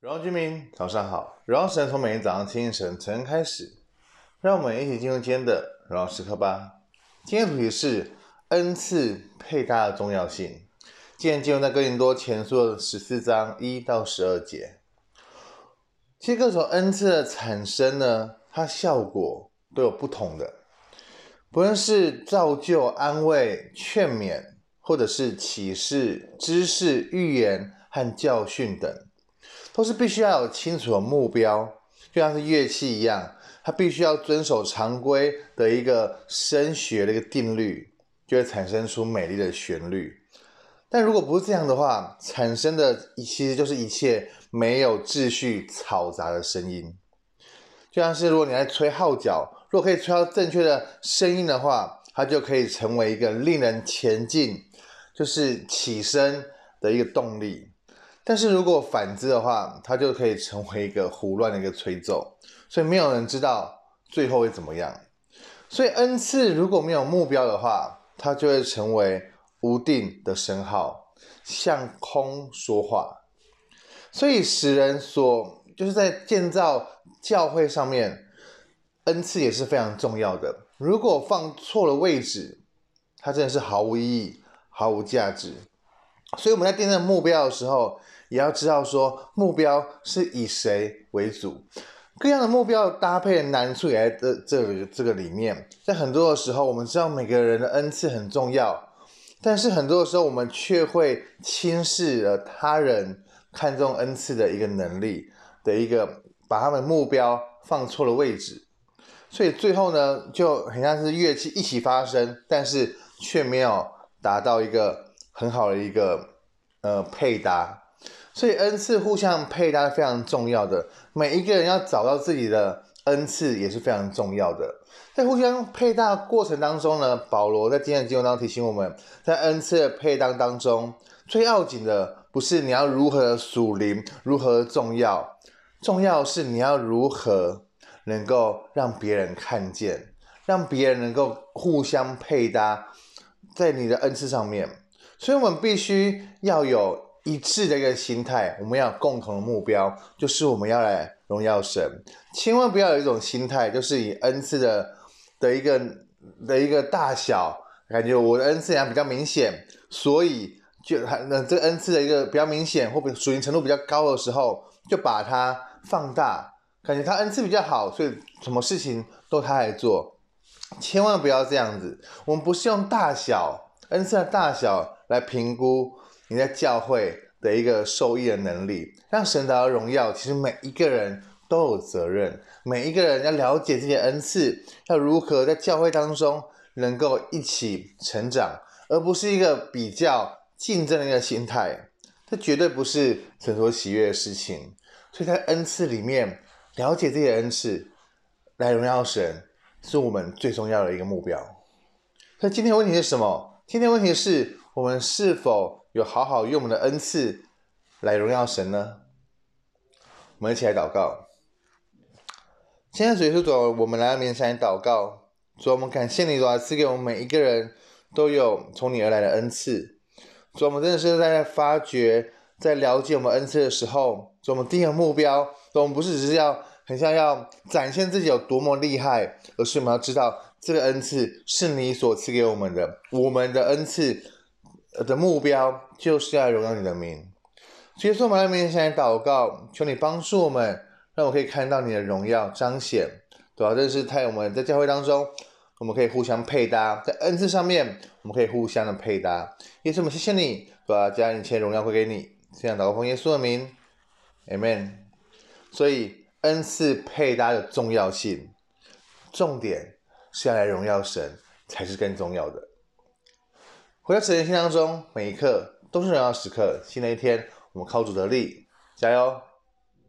荣耀居民，早上好！荣耀神从每天早上清晨晨开始，让我们一起进入今天的荣耀时刻吧。今天的主题是恩赐配搭的重要性。今天进入在哥林多前书的十四章一到十二节。其实各种恩赐的产生呢，它效果都有不同的，不论是造就、安慰、劝勉，或者是启示、知识、预言和教训等。都是必须要有清楚的目标，就像是乐器一样，它必须要遵守常规的一个声学的一个定律，就会产生出美丽的旋律。但如果不是这样的话，产生的其实就是一切没有秩序、嘈杂的声音。就像是如果你在吹号角，如果可以吹到正确的声音的话，它就可以成为一个令人前进，就是起身的一个动力。但是如果反之的话，它就可以成为一个胡乱的一个吹奏，所以没有人知道最后会怎么样。所以恩赐如果没有目标的话，它就会成为无定的声号，向空说话。所以使人所就是在建造教会上面，恩赐也是非常重要的。如果放错了位置，它真的是毫无意义、毫无价值。所以我们在订定目标的时候，也要知道说目标是以谁为主。各样的目标搭配的难处也在这这个这个里面。在很多的时候，我们知道每个人的恩赐很重要，但是很多的时候，我们却会轻视了他人看重恩赐的一个能力的一个，把他们目标放错了位置。所以最后呢，就很像是乐器一起发声，但是却没有达到一个。很好的一个呃配搭，所以恩赐互相配搭非常重要的。每一个人要找到自己的恩赐也是非常重要的。在互相配搭过程当中呢，保罗在今天的经文当中提醒我们，在恩赐的配搭当中，最要紧的不是你要如何的属灵，如何的重要，重要是你要如何能够让别人看见，让别人能够互相配搭在你的恩赐上面。所以，我们必须要有一致的一个心态，我们要有共同的目标，就是我们要来荣耀神。千万不要有一种心态，就是以恩赐的的一个的一个大小，感觉我的恩赐比较明显，所以就还那这个恩赐的一个比较明显或者属灵程度比较高的时候，就把它放大，感觉他恩赐比较好，所以什么事情都他来做。千万不要这样子，我们不是用大小恩赐的大小。来评估你在教会的一个受益的能力，让神得到荣耀。其实每一个人都有责任，每一个人要了解这些恩赐，要如何在教会当中能够一起成长，而不是一个比较竞争的一个心态。这绝对不是神所喜悦的事情。所以在恩赐里面了解这些恩赐，来荣耀神，是我们最重要的一个目标。那今天问题是什么？今天问题是。我们是否有好好用我们的恩赐来荣耀神呢？我们一起来祷告。现在主耶稣主，我们来到面前祷告。主，我们感谢你，主啊，赐给我们每一个人都有从你而来的恩赐。主，我们真的是在发掘、在了解我们恩赐的时候，主，我们定个目标。主，我们不是只是要很像要展现自己有多么厉害，而是我们要知道这个恩赐是你所赐给我们的，我们的恩赐。的目标就是要荣耀你的名。耶稣，我们来面前祷告，求你帮助我们，让我可以看到你的荣耀彰显。对吧？这是太我们在教会当中，我们可以互相配搭，在恩赐上面，我们可以互相的配搭。耶稣，我们谢谢你，对吧？将一切荣耀归给你。这样祷告奉耶稣的名，Amen。所以恩赐配搭的重要性，重点是要来荣耀神，才是更重要的。回到神的心当中，每一刻都是荣耀时刻。新的一天，我们靠主得力，加油！